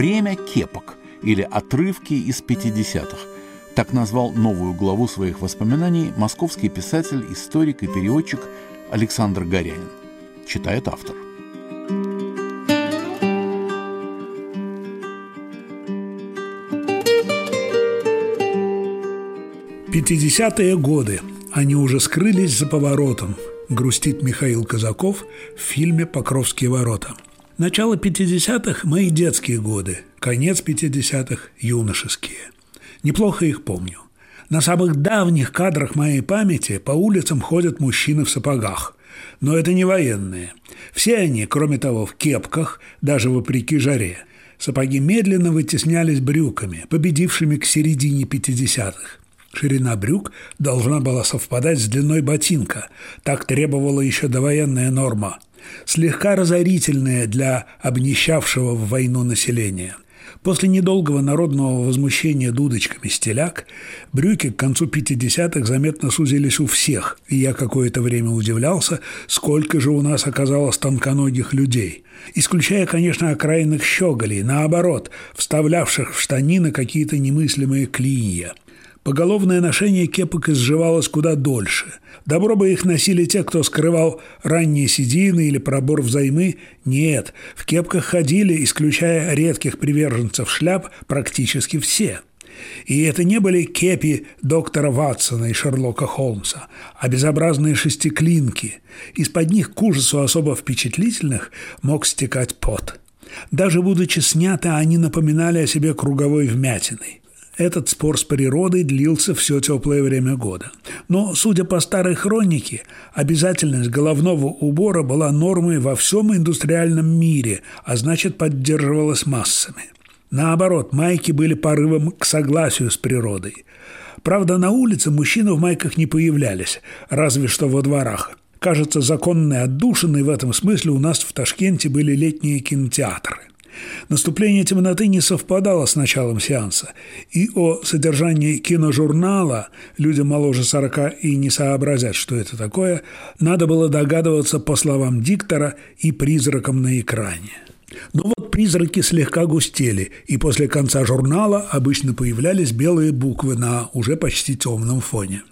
«Время кепок» или «Отрывки из 50-х». Так назвал новую главу своих воспоминаний московский писатель, историк и переводчик Александр Горянин. Читает автор. Пятидесятые годы. Они уже скрылись за поворотом, грустит Михаил Казаков в фильме «Покровские ворота». Начало 50-х – мои детские годы, конец 50-х – юношеские. Неплохо их помню. На самых давних кадрах моей памяти по улицам ходят мужчины в сапогах. Но это не военные. Все они, кроме того, в кепках, даже вопреки жаре. Сапоги медленно вытеснялись брюками, победившими к середине 50-х. Ширина брюк должна была совпадать с длиной ботинка. Так требовала еще довоенная норма. Слегка разорительная для обнищавшего в войну населения. После недолгого народного возмущения дудочками стеляк, брюки к концу 50-х заметно сузились у всех, и я какое-то время удивлялся, сколько же у нас оказалось тонконогих людей. Исключая, конечно, окраинных щеголей, наоборот, вставлявших в штанины какие-то немыслимые клинья – Поголовное ношение кепок изживалось куда дольше. Добро бы их носили те, кто скрывал ранние седины или пробор взаймы. Нет, в кепках ходили, исключая редких приверженцев шляп, практически все. И это не были кепи доктора Ватсона и Шерлока Холмса, а безобразные шестиклинки. Из-под них к ужасу особо впечатлительных мог стекать пот. Даже будучи сняты, они напоминали о себе круговой вмятиной. Этот спор с природой длился все теплое время года. Но, судя по старой хронике, обязательность головного убора была нормой во всем индустриальном мире, а значит поддерживалась массами. Наоборот, майки были порывом к согласию с природой. Правда, на улице мужчины в майках не появлялись, разве что во дворах. Кажется, законной отдушиной в этом смысле у нас в Ташкенте были летние кинотеатры. Наступление темноты не совпадало с началом сеанса, и о содержании киножурнала людям моложе сорока и не сообразят, что это такое, надо было догадываться по словам диктора и призракам на экране. Но вот призраки слегка густели, и после конца журнала обычно появлялись белые буквы на уже почти темном фоне.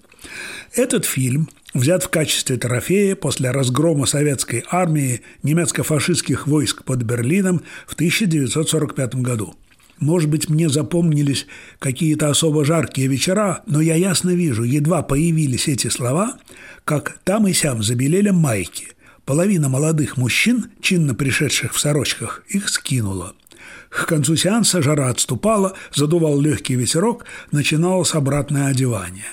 Этот фильм взят в качестве трофея после разгрома советской армии немецко-фашистских войск под Берлином в 1945 году. Может быть, мне запомнились какие-то особо жаркие вечера, но я ясно вижу, едва появились эти слова, как там и сям забелели майки. Половина молодых мужчин, чинно пришедших в сорочках, их скинула. К концу сеанса жара отступала, задувал легкий ветерок, начиналось обратное одевание.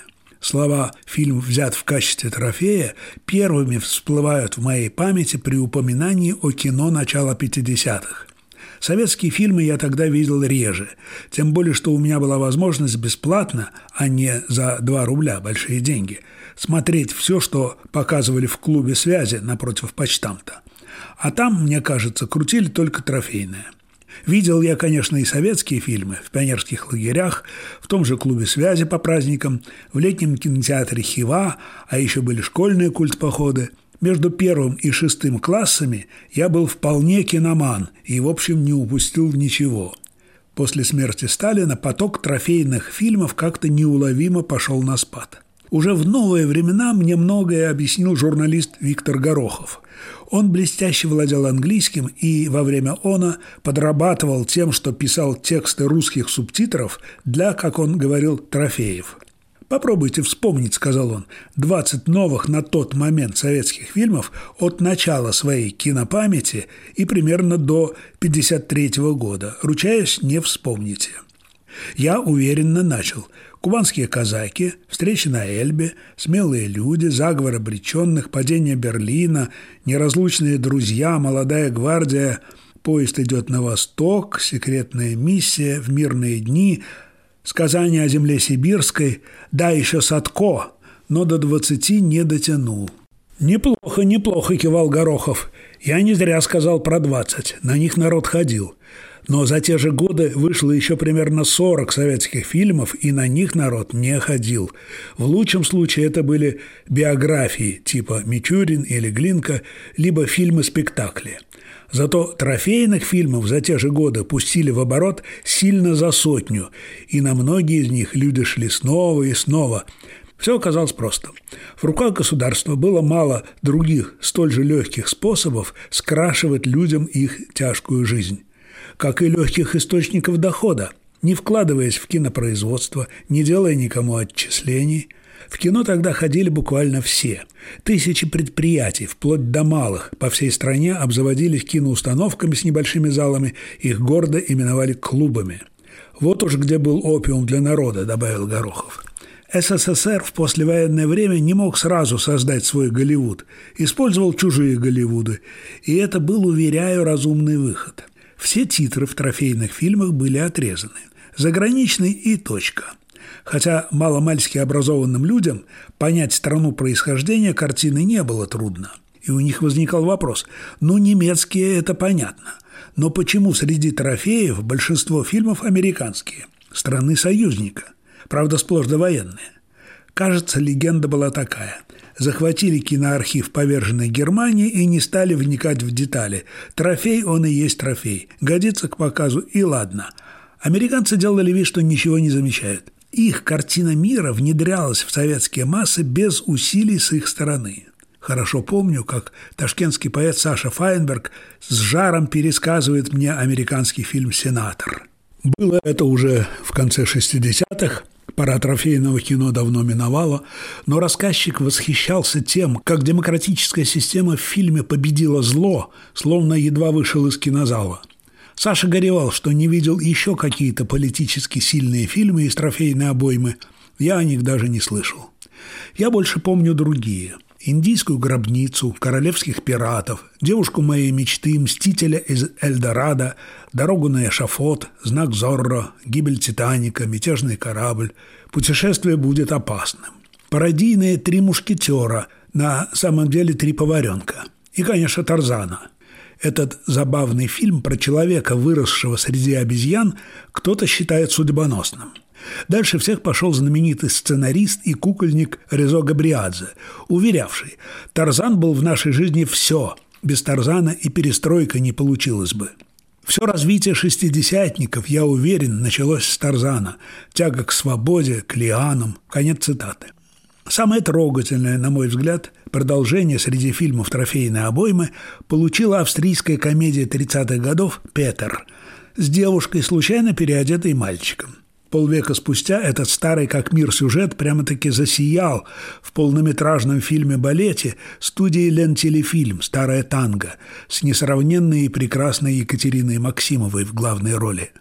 Слова «фильм взят в качестве трофея» первыми всплывают в моей памяти при упоминании о кино начала 50-х. Советские фильмы я тогда видел реже, тем более, что у меня была возможность бесплатно, а не за 2 рубля, большие деньги, смотреть все, что показывали в клубе связи напротив почтамта. А там, мне кажется, крутили только трофейное. Видел я, конечно, и советские фильмы в пионерских лагерях, в том же клубе связи по праздникам, в летнем кинотеатре «Хива», а еще были школьные культпоходы. Между первым и шестым классами я был вполне киноман и, в общем, не упустил ничего. После смерти Сталина поток трофейных фильмов как-то неуловимо пошел на спад. Уже в новые времена мне многое объяснил журналист Виктор Горохов. Он блестяще владел английским и во время она подрабатывал тем, что писал тексты русских субтитров для, как он говорил, трофеев. «Попробуйте вспомнить», – сказал он, – «20 новых на тот момент советских фильмов от начала своей кинопамяти и примерно до 53 года. Ручаясь, не вспомните». Я уверенно начал. Кубанские казаки, встречи на Эльбе, смелые люди, заговор обреченных, падение Берлина, неразлучные друзья, молодая гвардия, поезд идет на восток, секретная миссия в мирные дни, сказания о земле сибирской, да, еще Садко, но до двадцати не дотянул. «Неплохо, неплохо», – кивал Горохов. «Я не зря сказал про двадцать, на них народ ходил. Но за те же годы вышло еще примерно 40 советских фильмов, и на них народ не ходил. В лучшем случае это были биографии типа «Мичурин» или «Глинка», либо фильмы-спектакли. Зато трофейных фильмов за те же годы пустили в оборот сильно за сотню, и на многие из них люди шли снова и снова. Все оказалось просто. В руках государства было мало других столь же легких способов скрашивать людям их тяжкую жизнь как и легких источников дохода, не вкладываясь в кинопроизводство, не делая никому отчислений. В кино тогда ходили буквально все. Тысячи предприятий, вплоть до малых, по всей стране обзаводились киноустановками с небольшими залами, их гордо именовали клубами. «Вот уж где был опиум для народа», – добавил Горохов. СССР в послевоенное время не мог сразу создать свой Голливуд, использовал чужие Голливуды, и это был, уверяю, разумный выход – все титры в трофейных фильмах были отрезаны. Заграничный и точка. Хотя маломальски образованным людям понять страну происхождения картины не было трудно. И у них возникал вопрос, ну немецкие это понятно, но почему среди трофеев большинство фильмов американские, страны союзника, правда сплошь довоенные? Кажется, легенда была такая захватили киноархив поверженной Германии и не стали вникать в детали. Трофей он и есть трофей. Годится к показу и ладно. Американцы делали вид, что ничего не замечают. Их картина мира внедрялась в советские массы без усилий с их стороны. Хорошо помню, как ташкентский поэт Саша Файнберг с жаром пересказывает мне американский фильм «Сенатор». Было это уже в конце 60-х, Пора трофейного кино давно миновала, но рассказчик восхищался тем, как демократическая система в фильме победила зло, словно едва вышел из кинозала. Саша горевал, что не видел еще какие-то политически сильные фильмы из трофейной обоймы. Я о них даже не слышал. Я больше помню другие – индийскую гробницу, королевских пиратов, девушку моей мечты, мстителя из Эльдорадо, дорогу на эшафот, знак Зорро, гибель Титаника, мятежный корабль. Путешествие будет опасным. Пародийные «Три мушкетера», на самом деле «Три поваренка». И, конечно, Тарзана. Этот забавный фильм про человека, выросшего среди обезьян, кто-то считает судьбоносным – Дальше всех пошел знаменитый сценарист и кукольник Резо Габриадзе, уверявший, Тарзан был в нашей жизни все, без Тарзана и перестройка не получилось бы. Все развитие шестидесятников, я уверен, началось с Тарзана. Тяга к свободе, к лианам. Конец цитаты. Самое трогательное, на мой взгляд, продолжение среди фильмов трофейной обоймы получила австрийская комедия 30-х годов «Петер» с девушкой, случайно переодетой мальчиком – Полвека спустя этот старый как мир сюжет прямо-таки засиял в полнометражном фильме-балете студии «Лентелефильм. Старая танго» с несравненной и прекрасной Екатериной Максимовой в главной роли.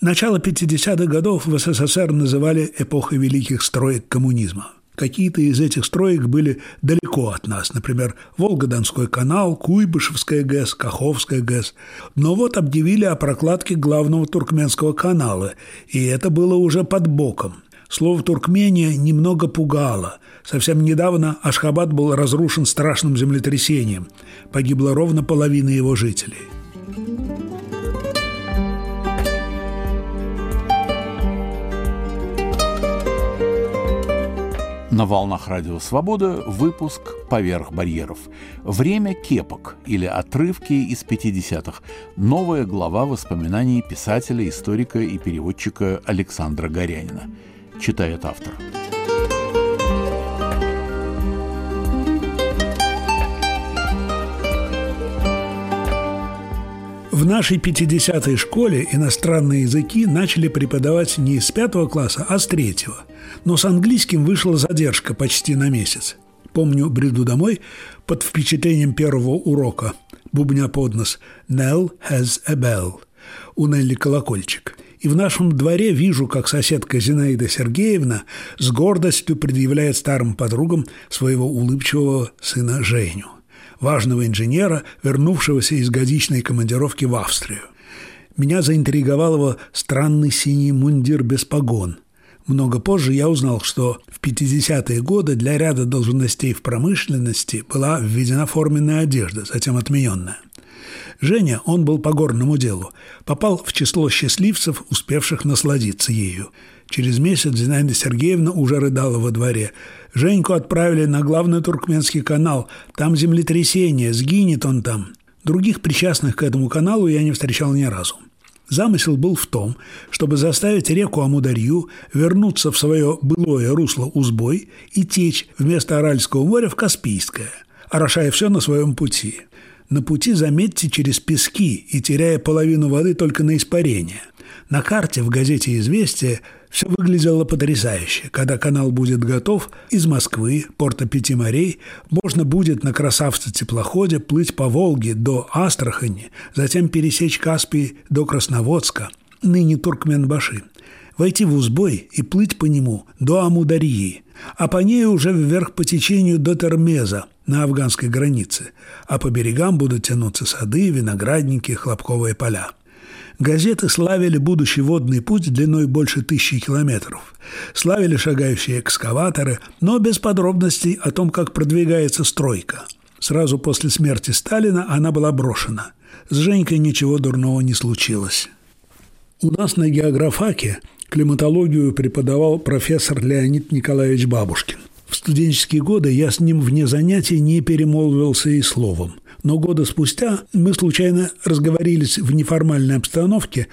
Начало 50-х годов в СССР называли эпохой великих строек коммунизма – Какие-то из этих строек были далеко от нас, например, Волгодонской канал, Куйбышевская ГЭС, Каховская ГЭС. Но вот объявили о прокладке главного туркменского канала, и это было уже под боком. Слово «Туркмения» немного пугало. Совсем недавно Ашхабад был разрушен страшным землетрясением. Погибла ровно половина его жителей. На волнах Радио Свобода выпуск «Поверх барьеров». Время кепок или отрывки из 50-х. Новая глава воспоминаний писателя, историка и переводчика Александра Горянина. Читает автор. В нашей 50-й школе иностранные языки начали преподавать не с пятого класса, а с третьего – но с английским вышла задержка почти на месяц. Помню, бреду домой под впечатлением первого урока, бубня под нос «Nell has a bell» – у Нелли колокольчик. И в нашем дворе вижу, как соседка Зинаида Сергеевна с гордостью предъявляет старым подругам своего улыбчивого сына Женю, важного инженера, вернувшегося из годичной командировки в Австрию. Меня заинтриговал его странный синий мундир без погон – много позже я узнал, что в 50-е годы для ряда должностей в промышленности была введена форменная одежда, затем отмененная. Женя, он был по горному делу, попал в число счастливцев, успевших насладиться ею. Через месяц Зинаида Сергеевна уже рыдала во дворе. Женьку отправили на главный туркменский канал. Там землетрясение, сгинет он там. Других причастных к этому каналу я не встречал ни разу. Замысел был в том, чтобы заставить реку Амударью вернуться в свое былое русло Узбой и течь вместо Аральского моря в Каспийское, орошая все на своем пути. На пути, заметьте, через пески и теряя половину воды только на испарение. На карте в газете «Известия» все выглядело потрясающе. Когда канал будет готов, из Москвы, порта Пяти морей, можно будет на красавце-теплоходе плыть по Волге до Астрахани, затем пересечь Каспий до Красноводска, ныне Туркменбаши, войти в Узбой и плыть по нему до Амударьи, а по ней уже вверх по течению до Термеза на афганской границе, а по берегам будут тянуться сады, виноградники, хлопковые поля – Газеты славили будущий водный путь длиной больше тысячи километров. Славили шагающие экскаваторы, но без подробностей о том, как продвигается стройка. Сразу после смерти Сталина она была брошена. С Женькой ничего дурного не случилось. У нас на географаке климатологию преподавал профессор Леонид Николаевич Бабушкин. В студенческие годы я с ним вне занятий не перемолвился и словом. Но года спустя мы случайно разговорились в неформальной обстановке,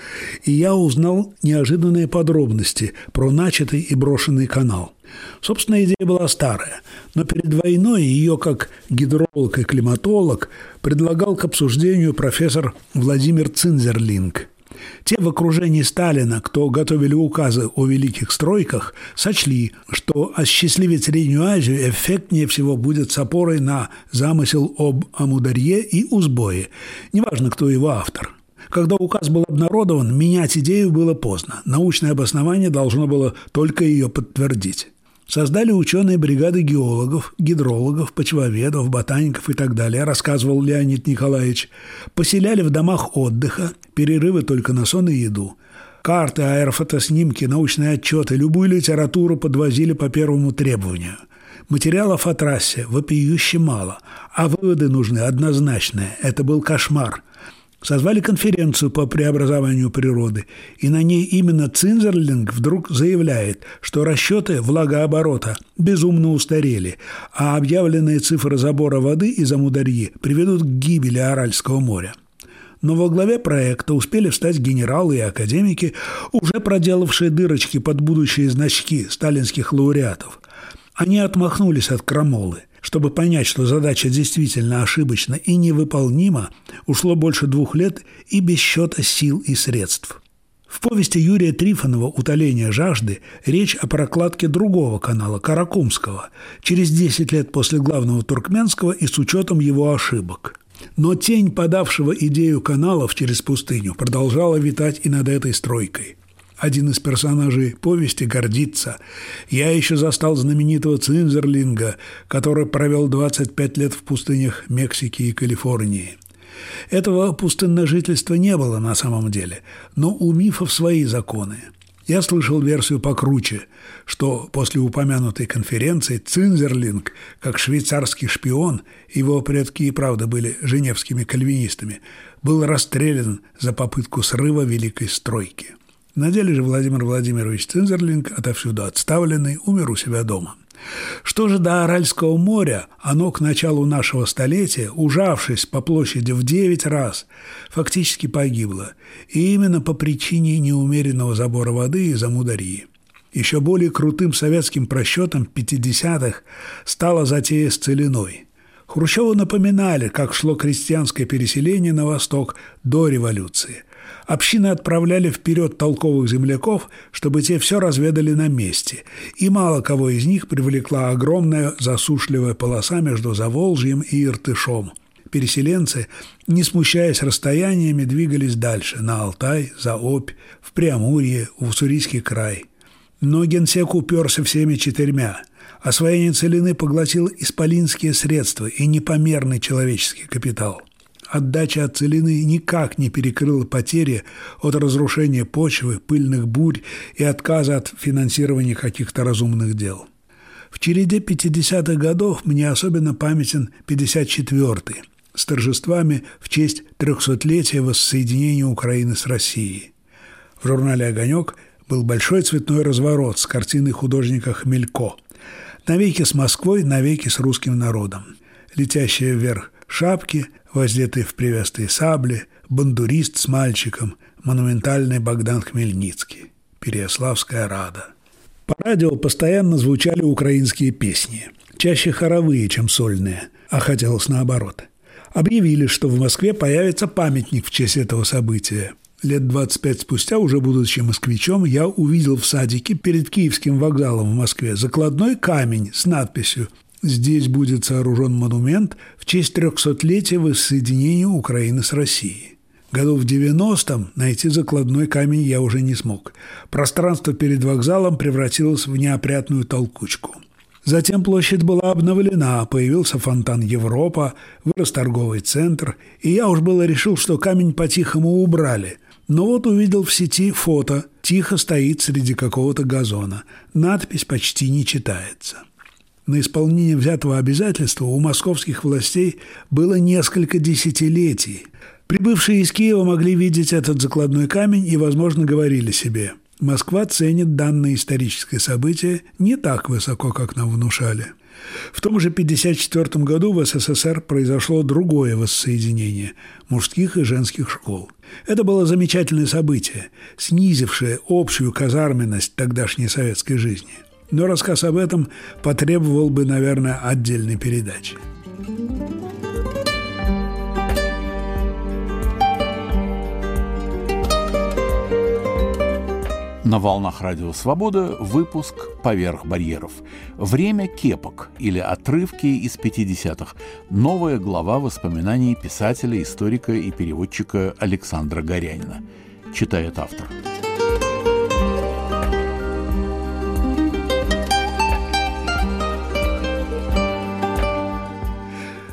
и я узнал неожиданные подробности про начатый и брошенный канал. Собственно, идея была старая, но перед войной ее, как гидролог и климатолог, предлагал к обсуждению профессор Владимир Цинзерлинг – те в окружении Сталина, кто готовили указы о великих стройках, сочли, что осчастливить Среднюю Азию эффектнее всего будет с опорой на замысел об Амударье и Узбое, неважно, кто его автор. Когда указ был обнародован, менять идею было поздно. Научное обоснование должно было только ее подтвердить. Создали ученые бригады геологов, гидрологов, почвоведов, ботаников и так далее, рассказывал Леонид Николаевич. Поселяли в домах отдыха, перерывы только на сон и еду. Карты, аэрофотоснимки, научные отчеты, любую литературу подвозили по первому требованию. Материалов о трассе вопиюще мало, а выводы нужны однозначные. Это был кошмар. Созвали конференцию по преобразованию природы, и на ней именно Цинзерлинг вдруг заявляет, что расчеты влагооборота безумно устарели, а объявленные цифры забора воды из Амударьи приведут к гибели Аральского моря. Но во главе проекта успели встать генералы и академики, уже проделавшие дырочки под будущие значки сталинских лауреатов. Они отмахнулись от крамолы. Чтобы понять, что задача действительно ошибочна и невыполнима, ушло больше двух лет и без счета сил и средств. В повести Юрия Трифонова «Утоление жажды» речь о прокладке другого канала, Каракумского, через 10 лет после главного туркменского и с учетом его ошибок. Но тень подавшего идею каналов через пустыню продолжала витать и над этой стройкой один из персонажей повести гордится. Я еще застал знаменитого Цинзерлинга, который провел 25 лет в пустынях Мексики и Калифорнии. Этого пустынножительства не было на самом деле, но у мифов свои законы. Я слышал версию покруче, что после упомянутой конференции Цинзерлинг, как швейцарский шпион, его предки и правда были женевскими кальвинистами, был расстрелян за попытку срыва великой стройки. На деле же Владимир Владимирович Цинзерлинг, отовсюду отставленный, умер у себя дома. Что же до Аральского моря, оно к началу нашего столетия, ужавшись по площади в девять раз, фактически погибло, и именно по причине неумеренного забора воды из Амударьи. Еще более крутым советским просчетом 50-х стала затея с целиной. Хрущеву напоминали, как шло крестьянское переселение на восток до революции – Общины отправляли вперед толковых земляков, чтобы те все разведали на месте, и мало кого из них привлекла огромная засушливая полоса между Заволжьем и Иртышом. Переселенцы, не смущаясь расстояниями, двигались дальше, на Алтай, за Обь, в Преамурье, в Уссурийский край. Но генсек уперся всеми четырьмя. Освоение целины поглотил исполинские средства и непомерный человеческий капитал – отдача от целины никак не перекрыла потери от разрушения почвы, пыльных бурь и отказа от финансирования каких-то разумных дел. В череде 50-х годов мне особенно памятен 54-й. с торжествами в честь трехсотлетия воссоединения Украины с Россией. В журнале «Огонек» был большой цветной разворот с картиной художника Хмелько. Навеки с Москвой, навеки с русским народом. Летящие вверх шапки, воздетые в привязные сабли, бандурист с мальчиком, монументальный Богдан Хмельницкий, Переяславская рада. По радио постоянно звучали украинские песни, чаще хоровые, чем сольные, а хотелось наоборот. Объявили, что в Москве появится памятник в честь этого события. Лет 25 спустя, уже будучи москвичом, я увидел в садике перед Киевским вокзалом в Москве закладной камень с надписью Здесь будет сооружен монумент в честь 300-летия воссоединения Украины с Россией. Году в 90-м найти закладной камень я уже не смог. Пространство перед вокзалом превратилось в неопрятную толкучку. Затем площадь была обновлена, появился фонтан Европа, вырос торговый центр, и я уж было решил, что камень по-тихому убрали. Но вот увидел в сети фото, тихо стоит среди какого-то газона. Надпись почти не читается. На исполнение взятого обязательства у московских властей было несколько десятилетий. Прибывшие из Киева могли видеть этот закладной камень и, возможно, говорили себе «Москва ценит данное историческое событие не так высоко, как нам внушали». В том же 1954 году в СССР произошло другое воссоединение мужских и женских школ. Это было замечательное событие, снизившее общую казарменность тогдашней советской жизни – но рассказ об этом потребовал бы, наверное, отдельной передачи. На волнах Радио Свобода выпуск «Поверх барьеров». Время кепок или отрывки из 50-х. Новая глава воспоминаний писателя, историка и переводчика Александра Горянина. Читает автор.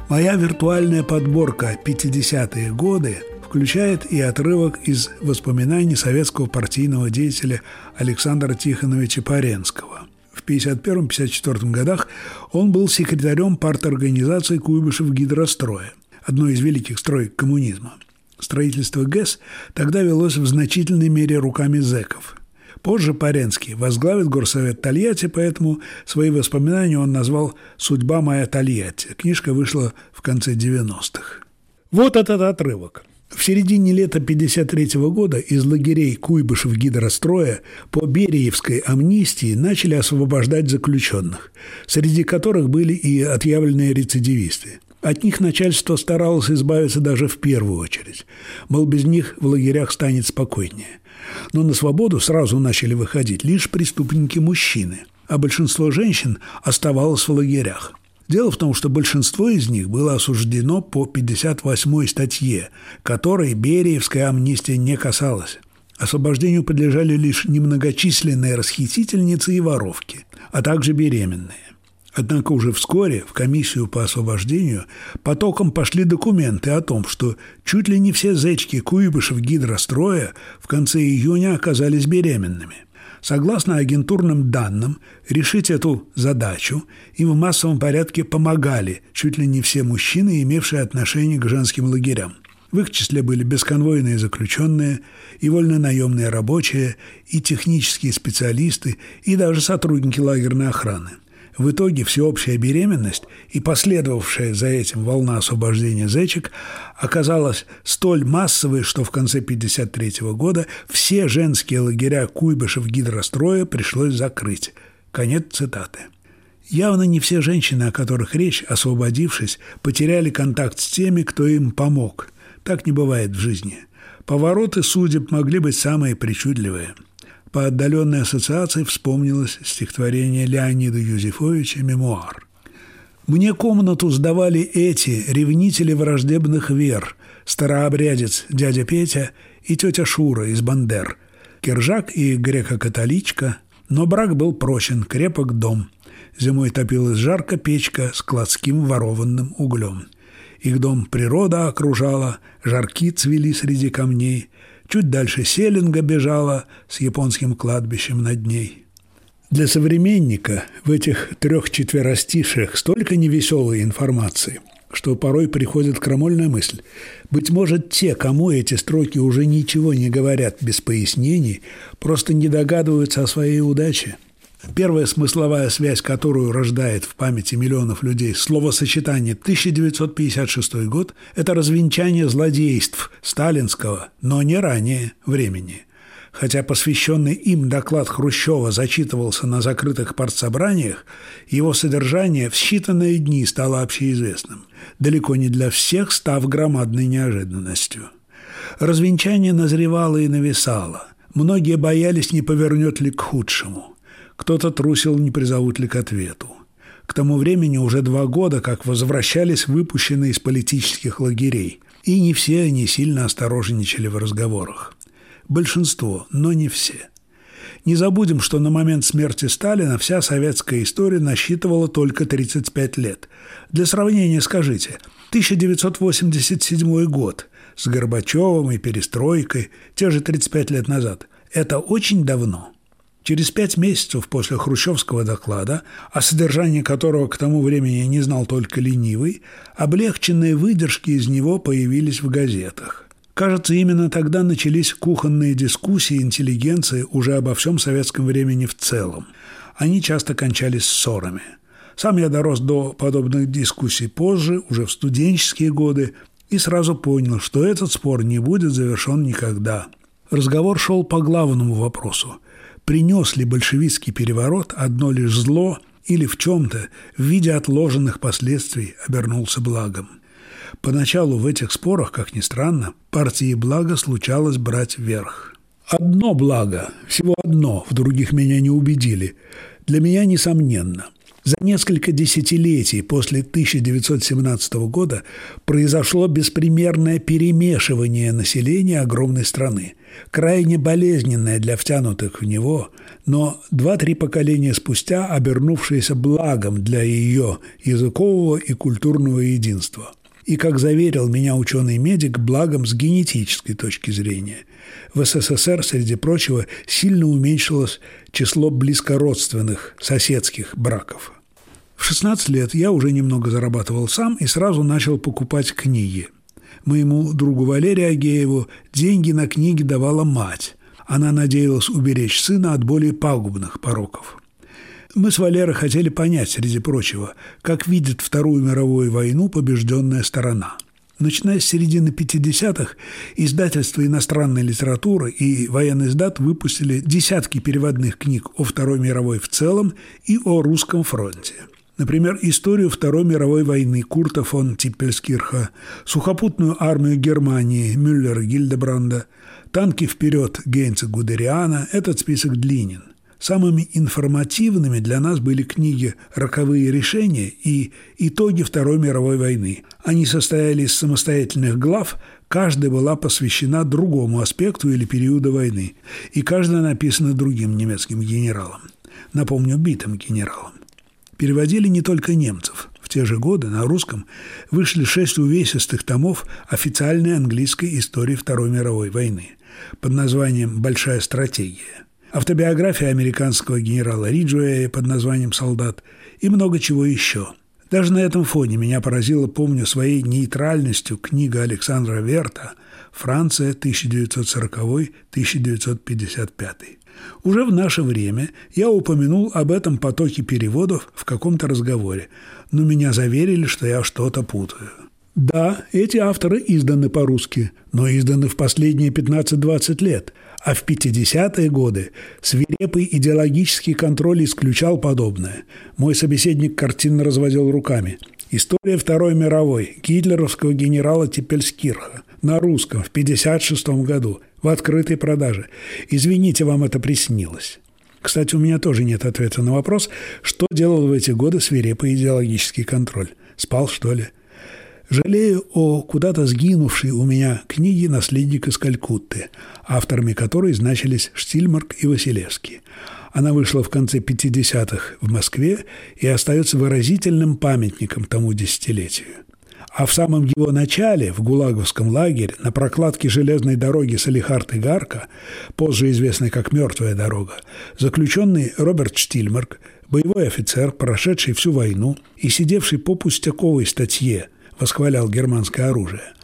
Моя виртуальная подборка «50-е годы» включает и отрывок из воспоминаний советского партийного деятеля Александра Тихоновича Паренского. В 1951-1954 годах он был секретарем парторганизации Куйбышев гидростроя, одной из великих строек коммунизма. Строительство ГЭС тогда велось в значительной мере руками зэков – Позже Паренский возглавит горсовет Тольятти, поэтому свои воспоминания он назвал «Судьба моя Тольятти». Книжка вышла в конце 90-х. Вот этот отрывок. В середине лета 1953 года из лагерей Куйбышев гидростроя по Бериевской амнистии начали освобождать заключенных, среди которых были и отъявленные рецидивисты. От них начальство старалось избавиться даже в первую очередь. Мол, без них в лагерях станет спокойнее. Но на свободу сразу начали выходить лишь преступники-мужчины, а большинство женщин оставалось в лагерях. Дело в том, что большинство из них было осуждено по 58 статье, которой Бериевская амнистия не касалась. Освобождению подлежали лишь немногочисленные расхитительницы и воровки, а также беременные. Однако уже вскоре в комиссию по освобождению потоком пошли документы о том, что чуть ли не все зечки Куйбышев гидростроя в конце июня оказались беременными. Согласно агентурным данным, решить эту задачу им в массовом порядке помогали чуть ли не все мужчины, имевшие отношение к женским лагерям. В их числе были бесконвойные заключенные, и вольно-наемные рабочие, и технические специалисты, и даже сотрудники лагерной охраны – в итоге всеобщая беременность и последовавшая за этим волна освобождения зечек оказалась столь массовой, что в конце 1953 года все женские лагеря Куйбышев гидростроя пришлось закрыть. Конец цитаты. Явно не все женщины, о которых речь, освободившись, потеряли контакт с теми, кто им помог. Так не бывает в жизни. Повороты судеб могли быть самые причудливые – по отдаленной ассоциации вспомнилось стихотворение Леонида Юзефовича «Мемуар». «Мне комнату сдавали эти ревнители враждебных вер, старообрядец дядя Петя и тетя Шура из Бандер, Киржак и греко-католичка, но брак был прочен, крепок дом. Зимой топилась жарко печка с кладским ворованным углем. Их дом природа окружала, жарки цвели среди камней, Чуть дальше Селинга бежала с японским кладбищем над ней. Для современника в этих трех четверостишиях столько невеселой информации. что порой приходит крамольная мысль. Быть может, те, кому эти строки уже ничего не говорят без пояснений, просто не догадываются о своей удаче. Первая смысловая связь, которую рождает в памяти миллионов людей словосочетание 1956 год, это развенчание злодейств сталинского, но не ранее времени. Хотя посвященный им доклад Хрущева зачитывался на закрытых партсобраниях, его содержание в считанные дни стало общеизвестным, далеко не для всех став громадной неожиданностью. Развенчание назревало и нависало. Многие боялись, не повернет ли к худшему. Кто-то трусил, не призовут ли к ответу. К тому времени уже два года, как возвращались выпущенные из политических лагерей, и не все они сильно осторожничали в разговорах. Большинство, но не все. Не забудем, что на момент смерти Сталина вся советская история насчитывала только 35 лет. Для сравнения скажите, 1987 год с Горбачевым и перестройкой, те же 35 лет назад, это очень давно. Через пять месяцев после хрущевского доклада, о содержании которого к тому времени не знал только ленивый, облегченные выдержки из него появились в газетах. Кажется, именно тогда начались кухонные дискуссии интеллигенции уже обо всем советском времени в целом. Они часто кончались ссорами. Сам я дорос до подобных дискуссий позже, уже в студенческие годы, и сразу понял, что этот спор не будет завершен никогда. Разговор шел по главному вопросу. Принес ли большевистский переворот одно лишь зло или в чем-то в виде отложенных последствий обернулся благом – Поначалу в этих спорах, как ни странно, партии блага случалось брать верх. Одно благо, всего одно, в других меня не убедили, для меня несомненно. За несколько десятилетий после 1917 года произошло беспримерное перемешивание населения огромной страны, крайне болезненное для втянутых в него, но два-три поколения спустя обернувшееся благом для ее языкового и культурного единства – и, как заверил меня ученый-медик, благом с генетической точки зрения. В СССР, среди прочего, сильно уменьшилось число близкородственных соседских браков. В 16 лет я уже немного зарабатывал сам и сразу начал покупать книги. Моему другу Валерию Агееву деньги на книги давала мать. Она надеялась уберечь сына от более пагубных пороков – мы с Валерой хотели понять, среди прочего, как видит Вторую мировую войну побежденная сторона. Начиная с середины 50-х, издательства иностранной литературы и военный издат выпустили десятки переводных книг о Второй мировой в целом и о русском фронте. Например, историю Второй мировой войны Курта фон Типпельскирха, сухопутную армию Германии Мюллера Гильдебранда, танки вперед Гейнца Гудериана – этот список длинен – Самыми информативными для нас были книги «Роковые решения» и «Итоги Второй мировой войны». Они состояли из самостоятельных глав, каждая была посвящена другому аспекту или периоду войны, и каждая написана другим немецким генералом. Напомню, битым генералом. Переводили не только немцев. В те же годы на русском вышли шесть увесистых томов официальной английской истории Второй мировой войны под названием «Большая стратегия» автобиография американского генерала Риджуэя под названием «Солдат» и много чего еще. Даже на этом фоне меня поразила, помню, своей нейтральностью книга Александра Верта «Франция, 1940-1955». Уже в наше время я упомянул об этом потоке переводов в каком-то разговоре, но меня заверили, что я что-то путаю. Да, эти авторы изданы по-русски, но изданы в последние 15-20 лет – а в 50-е годы свирепый идеологический контроль исключал подобное. Мой собеседник картинно разводил руками. История Второй мировой гитлеровского генерала Тепельскирха на русском в 56 году в открытой продаже. Извините, вам это приснилось. Кстати, у меня тоже нет ответа на вопрос, что делал в эти годы свирепый идеологический контроль. Спал, что ли? Жалею о куда-то сгинувшей у меня книге «Наследник из Калькутты», авторами которой значились Штильмарк и Василевский. Она вышла в конце 50-х в Москве и остается выразительным памятником тому десятилетию. А в самом его начале, в Гулаговском лагере, на прокладке железной дороги Салихард и Гарка, позже известной как «Мертвая дорога», заключенный Роберт Штильмарк, боевой офицер, прошедший всю войну и сидевший по пустяковой статье восхвалял германское оружие.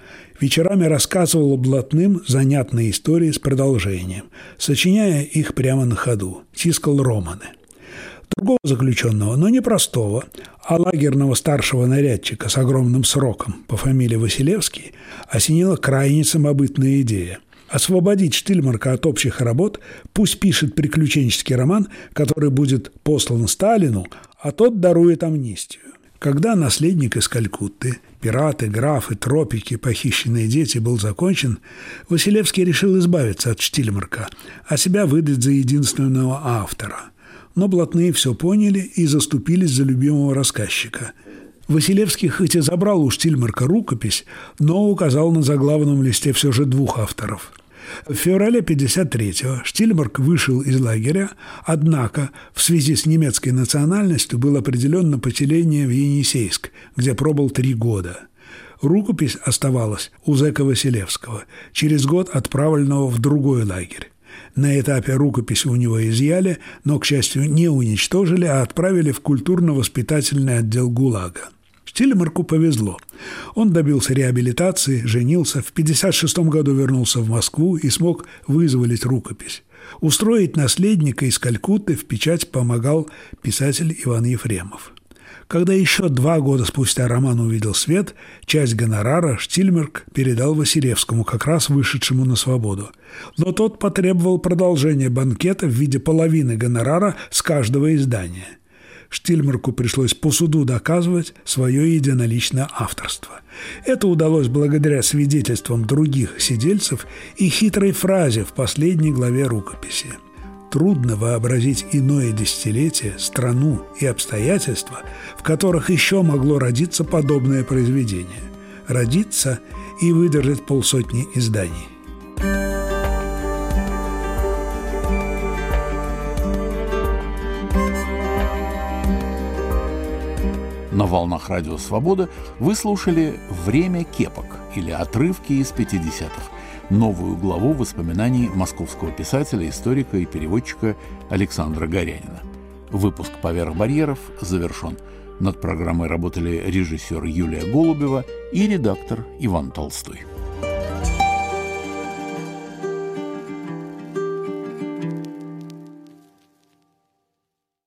Вечерами рассказывал блатным занятные истории с продолжением, сочиняя их прямо на ходу, тискал романы. Другого заключенного, но не простого, а лагерного старшего нарядчика с огромным сроком по фамилии Василевский осенила крайне самобытная идея – освободить Штильмарка от общих работ, пусть пишет приключенческий роман, который будет послан Сталину, а тот дарует амнистию. Когда «Наследник из Калькутты», «Пираты», «Графы», «Тропики», «Похищенные дети» был закончен, Василевский решил избавиться от Штильмарка, а себя выдать за единственного автора. Но блатные все поняли и заступились за любимого рассказчика – Василевский хоть и забрал у Штильмарка рукопись, но указал на заглавном листе все же двух авторов. В феврале 53-го Штильмарк вышел из лагеря, однако в связи с немецкой национальностью был определен на поселение в Енисейск, где пробыл три года. Рукопись оставалась у зэка Василевского, через год отправленного в другой лагерь. На этапе рукопись у него изъяли, но, к счастью, не уничтожили, а отправили в культурно-воспитательный отдел ГУЛАГа. Штилемарку повезло. Он добился реабилитации, женился, в 1956 году вернулся в Москву и смог вызволить рукопись. Устроить наследника из Калькутты в печать помогал писатель Иван Ефремов. Когда еще два года спустя роман увидел свет, часть гонорара Штильмерк передал Василевскому, как раз вышедшему на свободу. Но тот потребовал продолжения банкета в виде половины гонорара с каждого издания – Штильмарку пришлось по суду доказывать свое единоличное авторство. Это удалось благодаря свидетельствам других сидельцев и хитрой фразе в последней главе рукописи. Трудно вообразить иное десятилетие, страну и обстоятельства, в которых еще могло родиться подобное произведение. Родиться и выдержать полсотни изданий. На волнах Радио Свобода вы слушали «Время кепок» или «Отрывки из 50-х», новую главу воспоминаний московского писателя, историка и переводчика Александра Горянина. Выпуск «Поверх барьеров» завершен. Над программой работали режиссер Юлия Голубева и редактор Иван Толстой.